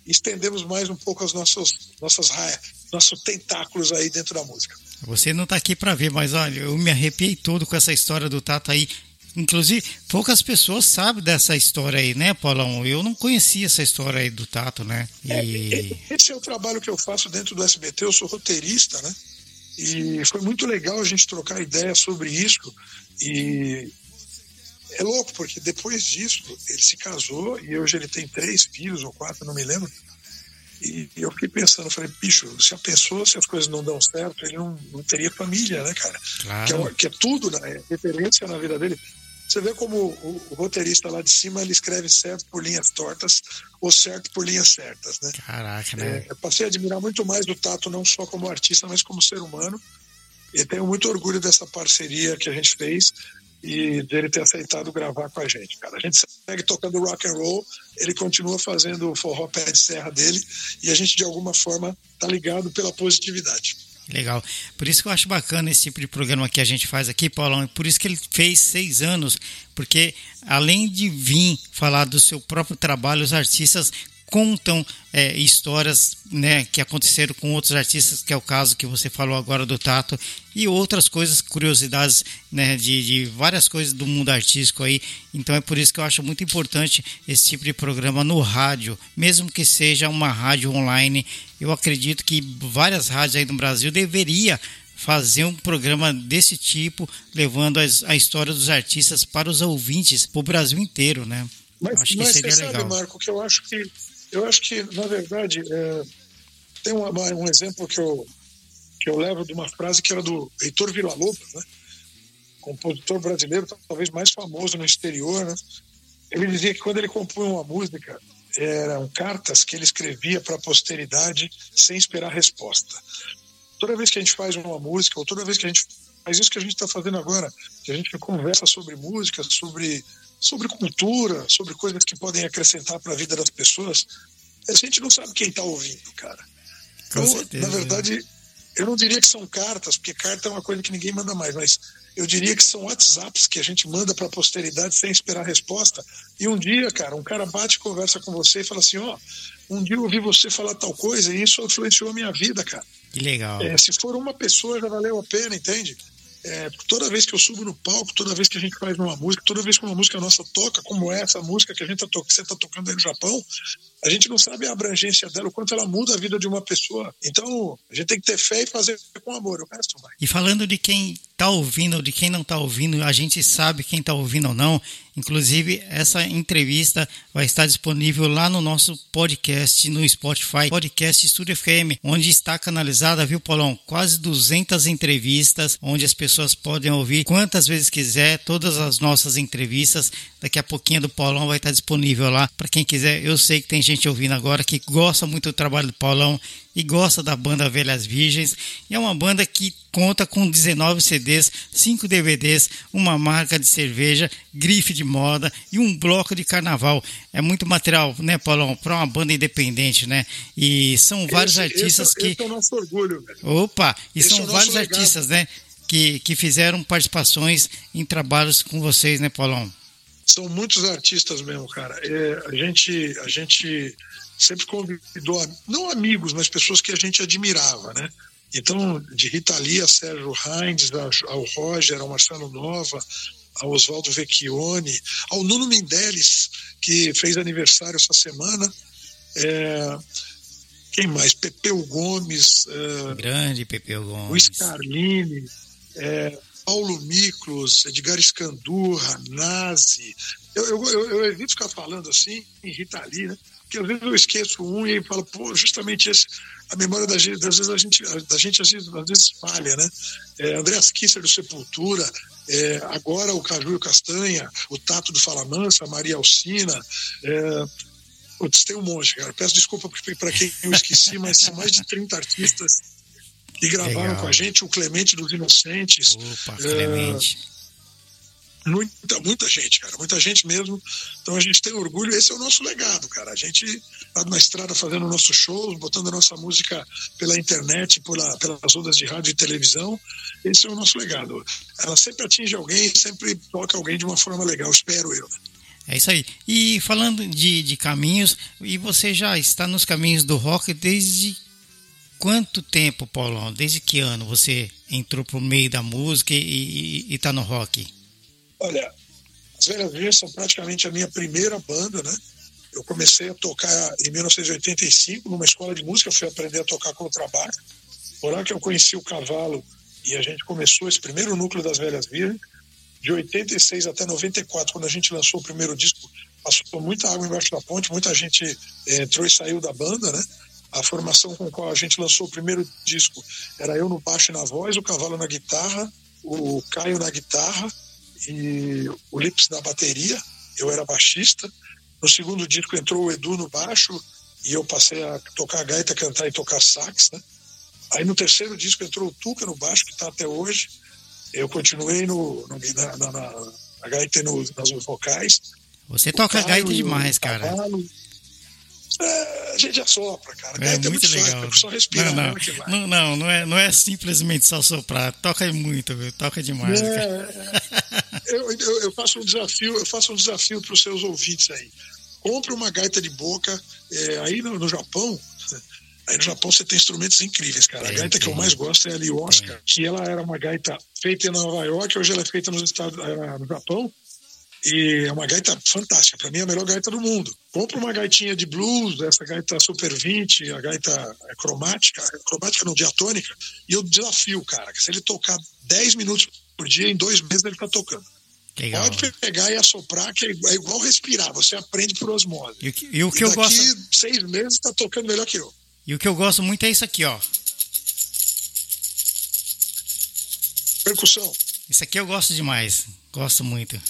[SPEAKER 4] estendemos mais um pouco as nossas, nossas raias, nossos tentáculos aí dentro da música.
[SPEAKER 1] Você não está aqui para ver, mas olha, eu me arrepiei todo com essa história do Tato aí. Inclusive, poucas pessoas sabem dessa história aí, né, Paulão? Eu não conhecia essa história aí do Tato, né?
[SPEAKER 4] E... É, esse é o trabalho que eu faço dentro do SBT, eu sou roteirista, né? E foi muito legal a gente trocar ideia sobre isso. E é louco, porque depois disso ele se casou e hoje ele tem três filhos ou quatro, não me lembro. E eu fiquei pensando, falei, bicho, se a pessoa, se as coisas não dão certo, ele não, não teria família, né, cara?
[SPEAKER 1] Claro.
[SPEAKER 4] Que, é, que é tudo, né? É referência na vida dele. Você vê como o, o, roteirista lá de cima ele escreve certo por linhas tortas ou certo por linhas certas, né?
[SPEAKER 1] Caraca, né?
[SPEAKER 4] É, eu passei a admirar muito mais do Tato, não só como artista, mas como ser humano. E tenho muito orgulho dessa parceria que a gente fez e dele ter aceitado gravar com a gente, cara. A gente segue tocando rock and roll, ele continua fazendo o forró pé de serra dele e a gente de alguma forma tá ligado pela positividade.
[SPEAKER 1] Legal. Por isso que eu acho bacana esse tipo de programa que a gente faz aqui, Paulão. E por isso que ele fez seis anos, porque além de vir falar do seu próprio trabalho, os artistas contam é, histórias né, que aconteceram com outros artistas, que é o caso que você falou agora do Tato, e outras coisas, curiosidades né, de, de várias coisas do mundo artístico aí. Então é por isso que eu acho muito importante esse tipo de programa no rádio, mesmo que seja uma rádio online. Eu acredito que várias rádios aí no Brasil deveria fazer um programa desse tipo, levando as, a história dos artistas para os ouvintes, para o Brasil inteiro, né?
[SPEAKER 4] Mas, acho que mas seria você legal. sabe, Marco, que eu acho que eu acho que, na verdade, é, tem um exemplo que eu, que eu levo de uma frase que era do Heitor Villa-Lobos, né? compositor brasileiro, talvez mais famoso no exterior. Né? Ele dizia que quando ele compunha uma música, eram cartas que ele escrevia para a posteridade sem esperar resposta. Toda vez que a gente faz uma música, ou toda vez que a gente faz isso que a gente está fazendo agora, que a gente conversa sobre música, sobre sobre cultura, sobre coisas que podem acrescentar para a vida das pessoas, a gente não sabe quem está ouvindo, cara.
[SPEAKER 1] Então, certeza,
[SPEAKER 4] na verdade, eu não diria que são cartas, porque carta é uma coisa que ninguém manda mais, mas eu diria que são WhatsApps que a gente manda para a posteridade sem esperar resposta. E um dia, cara, um cara bate, conversa com você e fala assim: ó, oh, um dia eu ouvi você falar tal coisa e isso influenciou a minha vida, cara.
[SPEAKER 1] Que legal.
[SPEAKER 4] É, se for uma pessoa, já valeu a pena, entende? É, toda vez que eu subo no palco, toda vez que a gente faz uma música, toda vez que uma música nossa toca, como essa música que a gente tá que você está tocando aí no Japão, a gente não sabe a abrangência dela, o quanto ela muda a vida de uma pessoa. Então, a gente tem que ter fé e fazer com amor. O resto vai.
[SPEAKER 1] E falando de quem está ouvindo ou de quem não está ouvindo, a gente sabe quem está ouvindo ou não. Inclusive, essa entrevista vai estar disponível lá no nosso podcast no Spotify, Podcast Estúdio FM, onde está canalizada, viu, Paulão? Quase 200 entrevistas, onde as pessoas podem ouvir quantas vezes quiser, todas as nossas entrevistas. Daqui a pouquinho do Paulão vai estar disponível lá para quem quiser. Eu sei que tem gente ouvindo agora que gosta muito do trabalho do Paulão e gosta da banda Velhas Virgens. E é uma banda que conta com 19 CDs, 5 DVDs, uma marca de cerveja, grife de moda e um bloco de carnaval. É muito material, né, Paulão, para uma banda independente, né? E são vários
[SPEAKER 4] esse,
[SPEAKER 1] artistas
[SPEAKER 4] esse,
[SPEAKER 1] que.
[SPEAKER 4] Esse é o nosso orgulho, velho.
[SPEAKER 1] Opa! E
[SPEAKER 4] Esse
[SPEAKER 1] são
[SPEAKER 4] é
[SPEAKER 1] vários
[SPEAKER 4] legado.
[SPEAKER 1] artistas, né? Que, que fizeram participações em trabalhos com vocês, né, Paulão?
[SPEAKER 4] São muitos artistas mesmo, cara. É, a gente, a gente sempre convidou, não amigos, mas pessoas que a gente admirava, né? Então, de Rita Lee a Sérgio Heinz, ao Roger, ao Marcelo Nova, ao Oswaldo Vecchione, ao Nuno Mendeles, que fez aniversário essa semana. É, quem mais? Pepeu Gomes. É,
[SPEAKER 1] Grande Pepeu Gomes.
[SPEAKER 4] Luiz Carlini, é, Paulo Miklos, Edgar Escandurra, Nazi. Eu, eu, eu, eu evito ficar falando assim em Rita Lee, né? Porque às vezes eu esqueço um e falo, pô, justamente esse, a memória da gente, às vezes a gente, da gente às vezes, às vezes falha, né? É, Andreas Kisser do Sepultura, é, agora o Caju e o Castanha, o Tato do Fala Mansa, a Maria Alcina, é, Putz, tem um monte, cara. Peço desculpa para quem eu esqueci, mas são mais de 30 artistas que gravaram
[SPEAKER 1] Legal.
[SPEAKER 4] com a gente, o Clemente dos Inocentes.
[SPEAKER 1] Opa,
[SPEAKER 4] É,
[SPEAKER 1] Clemente.
[SPEAKER 4] muita, muita gente, cara, muita gente mesmo. Então a gente tem orgulho, esse é o nosso legado, cara. A gente tá na estrada fazendo nossos shows, botando a nossa música pela internet, pela, pelas ondas de rádio e televisão. Esse é o nosso legado. Ela sempre atinge alguém, sempre toca alguém de uma forma legal, espero eu.
[SPEAKER 1] É isso aí. E falando de, de caminhos, e você já está nos caminhos do rock desde quanto tempo, Paulão? Desde que ano você entrou pro meio da música e, e, e tá no rock?
[SPEAKER 4] Olha, as Velhas Virgens são praticamente a minha primeira banda, né? Eu comecei a tocar em 1985 numa escola de música, fui aprender a tocar contrabaixo. Por lá que eu conheci o cavalo e a gente começou esse primeiro núcleo das Velhas Virgens. De 86 até 94, quando a gente lançou o primeiro disco, passou muita água embaixo da ponte, muita gente eh, entrou e saiu da banda, né? A formação com a qual a gente lançou o primeiro disco era eu no baixo e na voz, o cavalo na guitarra, o Caio na guitarra e o Lips na bateria. Eu era baixista. No segundo disco entrou o Edu no baixo e eu passei a tocar gaita, cantar e tocar sax, né? Aí no terceiro disco entrou o Tuca no baixo, que está até hoje. Eu continuei no, no- na, na, na, na gaita e no, nas vocais.
[SPEAKER 1] Você
[SPEAKER 4] O
[SPEAKER 1] toca
[SPEAKER 4] Caio
[SPEAKER 1] gaita demais, cara.
[SPEAKER 4] Cavalo. É, a gente assopra, cara.
[SPEAKER 1] É
[SPEAKER 4] Gaita é
[SPEAKER 1] muito legal.
[SPEAKER 4] é só respirar.
[SPEAKER 1] Não, não, não, não, não é, não é simplesmente só soprar. Toca muito, viu? Toca demais. cara.
[SPEAKER 4] É, eu, eu, eu faço um desafio, eu faço um desafio para os seus ouvintes aí. Compre uma gaita de boca. é, aí no, no Japão, aí no Japão você tem instrumentos incríveis, cara. A
[SPEAKER 1] Tem,
[SPEAKER 4] gaita que eu mais gosto é a Lioska, que ela era uma gaita feita em Nova York, hoje ela é feita nos Estados, eh, no Japão. E é uma gaita fantástica, para mim é a melhor gaita do mundo. Compra uma gaitinha de blues, essa gaita Super 20, a gaita é, cromática, cromática não, diatônica, e eu desafio, cara, que se ele tocar 10 minutos por dia, em dois meses ele tá tocando.
[SPEAKER 1] Legal.
[SPEAKER 4] Pode pegar e assoprar, que é igual- é respirar, você aprende por osmose.
[SPEAKER 1] E o que, e o que
[SPEAKER 4] E
[SPEAKER 1] eu gosto,
[SPEAKER 4] seis meses tá tocando melhor que eu.
[SPEAKER 1] e o que eu gosto muito é isso aqui, ó.
[SPEAKER 4] Percussão.
[SPEAKER 1] Isso aqui eu gosto demais. Gosto muito.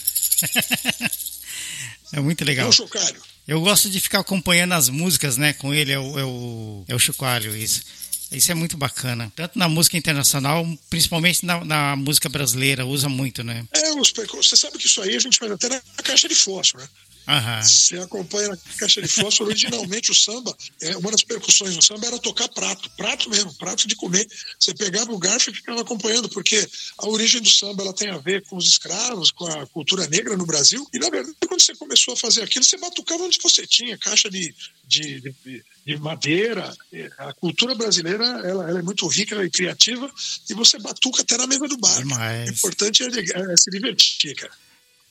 [SPEAKER 1] é muito
[SPEAKER 4] É
[SPEAKER 1] legal.
[SPEAKER 4] um chocalho.
[SPEAKER 1] Eu gosto de ficar acompanhando as músicas, né? Com ele é o, é o, é o chocalho, isso. Isso é muito bacana. Tanto na música internacional, principalmente na, na música brasileira, usa muito, né?
[SPEAKER 4] É, os. Você sabe que isso aí a gente faz até na caixa de fósforo, né?
[SPEAKER 1] Aham.
[SPEAKER 4] Você acompanha na caixa de fósforo, originalmente o samba, é, uma das percussões do samba era tocar prato, prato mesmo, prato de comer. Você pegava o garfo e ficava acompanhando, porque a origem do samba ela tem a ver com os escravos, com a cultura negra no Brasil. E na verdade, quando você começou a fazer aquilo, você batucava onde você tinha, caixa de, de, de, de madeira. A cultura brasileira ela, ela é muito rica e criativa, e você batuca até na mesa do bar.
[SPEAKER 1] Demais.
[SPEAKER 4] O importante é, é se divertir, cara.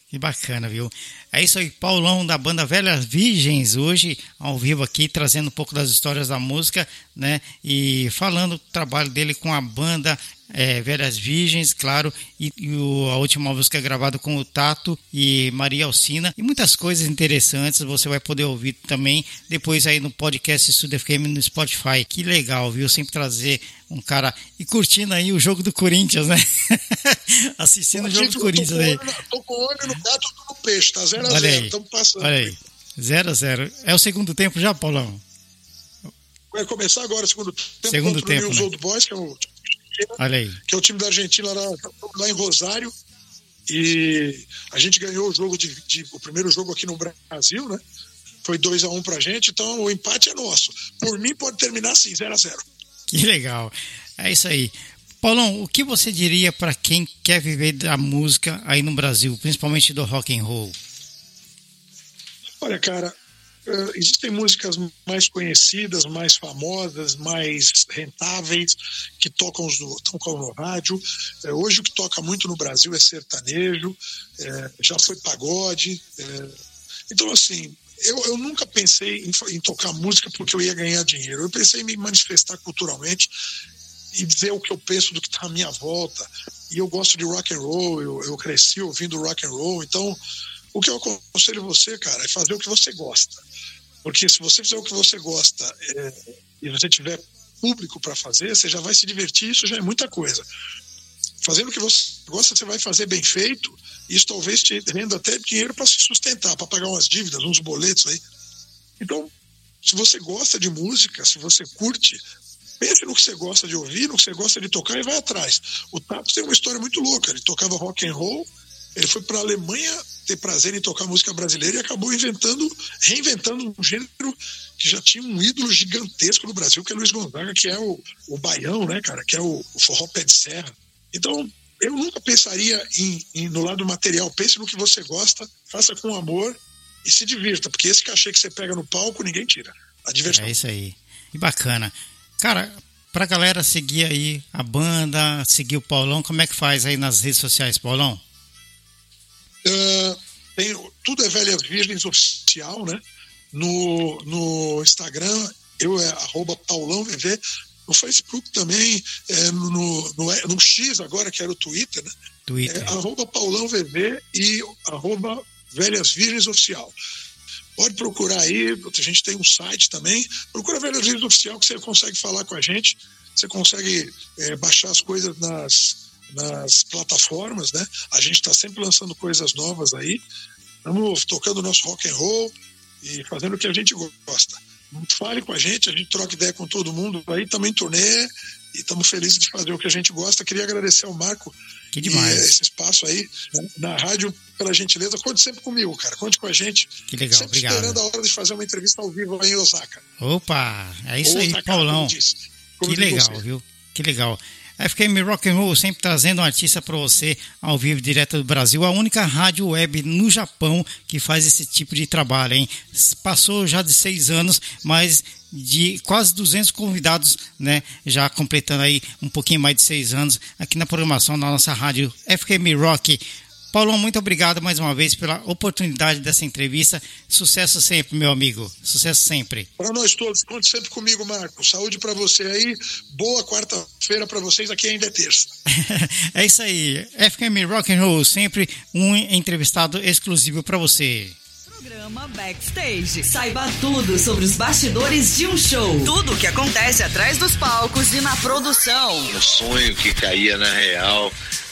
[SPEAKER 1] Que bacana, viu? É isso aí, Paulão da banda Velhas Virgens, hoje ao vivo aqui, trazendo um pouco das histórias da música, né? E falando do trabalho dele com a banda é, Velhas Virgens, claro, e, e o, a última música gravada com o Tato e Maria Alcina, e muitas coisas interessantes você vai poder ouvir também depois aí no podcast Studio FM no Spotify. Que legal, viu? Sempre trazer um cara e curtindo aí o jogo do Corinthians, né? Assistindo o jogo do Corinthians aí.
[SPEAKER 4] Tô com o olho no gato no peixe, tá 0x0, estamos passando.
[SPEAKER 1] Olha aí, 0x0. É o segundo tempo já, Paulão?
[SPEAKER 4] Vai começar agora o segundo tempo
[SPEAKER 1] segundo tempo, né?
[SPEAKER 4] Boys, que é o
[SPEAKER 1] Olha aí.
[SPEAKER 4] que é o time da Argentina lá, lá em Rosário. E a gente ganhou o jogo de, de, o primeiro jogo aqui no Brasil, né? Foi 2 a 1 um pra gente, então o empate é nosso. Por mim pode terminar assim, 0 a 0.
[SPEAKER 1] Que legal. É isso aí. Paulão, o que você diria para quem quer viver da música aí no Brasil, principalmente do rock and roll?
[SPEAKER 4] Olha, cara, Uh, existem músicas mais conhecidas, mais famosas, mais rentáveis, que tocam, no, tocam no rádio. Uh, hoje o que toca muito no Brasil é sertanejo, uh, já foi pagode. então, assim, eu, eu nunca pensei em, em, tocar música porque eu ia ganhar dinheiro. Eu pensei em me manifestar culturalmente e dizer o que eu penso do que está à minha volta. E eu gosto de rock and roll, eu, eu cresci ouvindo rock and roll, então o que eu aconselho você, cara, é fazer o que você gosta. Porque se você fizer o que você gosta é, e você tiver público para fazer, você já vai se divertir, isso já é muita coisa. Fazendo o que você gosta, você vai fazer bem feito, e isso talvez te renda até dinheiro para se sustentar, para pagar umas dívidas, uns boletos aí. Então, se você gosta de música, se você curte, pense no que você gosta de ouvir, no que você gosta de tocar e vai atrás. O Tato tem uma história muito louca, ele tocava rock and roll, ele foi para a Alemanha ter prazer em tocar música brasileira e acabou inventando, reinventando um gênero que já tinha um ídolo gigantesco no Brasil, que é Luiz Gonzaga, que é o, o baião, né, cara, que é o, o forró pé de serra. Então, eu nunca pensaria em, em, no lado material. Pense no que você gosta, faça com amor e se divirta, porque esse cachê que você pega no palco, ninguém tira. A diversão.
[SPEAKER 1] É isso aí. Que bacana. Cara, pra galera seguir aí a banda, seguir o Paulão, como é que faz aí nas redes sociais, Paulão?
[SPEAKER 4] Uh, tem, tudo é Velhas Virgens Oficial, né? No, no Instagram, eu é arroba PaulãoVV. No Facebook também, é, no, no, no, X agora, que era o Twitter, né?
[SPEAKER 1] Twitter.
[SPEAKER 4] É, arroba PaulãoVV e arroba Velhas Virgens Oficial. Pode procurar aí, a gente tem um site também. Procura Velhas Virgens Oficial que você consegue falar com a gente. Você consegue é, baixar as coisas nas, nas plataformas, né? A gente está sempre lançando coisas novas aí. Estamos tocando nosso rock and roll e fazendo o que a gente gosta. Fale com a gente, a gente troca ideia com todo mundo aí, também turnê e estamos felizes de fazer o que a gente gosta. Queria agradecer ao Marco
[SPEAKER 1] que demais.
[SPEAKER 4] E, esse espaço aí na rádio, pela gentileza. Conte sempre comigo, cara. Conte com a gente.
[SPEAKER 1] Que legal,
[SPEAKER 4] sempre
[SPEAKER 1] obrigado.
[SPEAKER 4] esperando a hora de fazer uma entrevista ao vivo aí em Osaka.
[SPEAKER 1] Opa, é isso
[SPEAKER 4] Osaka,
[SPEAKER 1] aí, Paulão.
[SPEAKER 4] Como disse, como
[SPEAKER 1] que legal,
[SPEAKER 4] você.
[SPEAKER 1] viu? Que legal. FKM Rock and Roll sempre trazendo um artista para você ao vivo direto do Brasil, a única rádio web no Japão que faz esse tipo de trabalho, hein? Passou já de seis anos, mas de quase 200 convidados, né? Já completando aí um pouquinho mais de seis anos aqui na programação da nossa rádio FKM Rock. Paulão, muito obrigado mais uma vez pela oportunidade dessa entrevista. Sucesso sempre, meu amigo. Sucesso sempre.
[SPEAKER 4] Para nós todos, conte sempre comigo, Marco. Saúde para você aí. Boa quarta-feira para vocês. Aqui ainda é terça.
[SPEAKER 1] é isso aí. FKM Rock and Roll, sempre um entrevistado exclusivo para você.
[SPEAKER 2] Programa Backstage. Saiba tudo sobre os bastidores de um show. Tudo o que acontece atrás dos palcos e na produção.
[SPEAKER 3] Um sonho que caía na real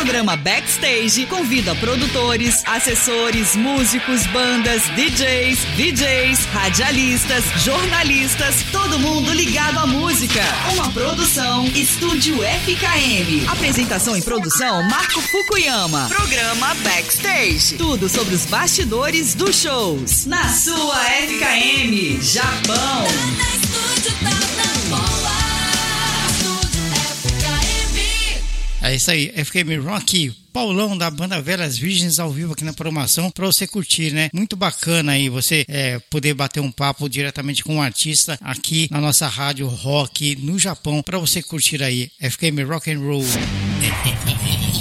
[SPEAKER 2] Programa Backstage convida produtores, assessores, músicos, bandas, DJs, VJs, radialistas, jornalistas, todo mundo ligado à música. Uma produção Estúdio FKM. Apresentação e produção Marco Fukuyama. Programa Backstage. Tudo sobre os bastidores dos shows. Na sua FKM, Japão.
[SPEAKER 1] É isso aí, FKM Rock, Paulão da banda Velhas Virgens ao vivo aqui na programação para você curtir, né? Muito bacana aí você é, poder bater um papo diretamente com um artista aqui na nossa rádio rock no Japão para você curtir aí FKM Rock and Roll.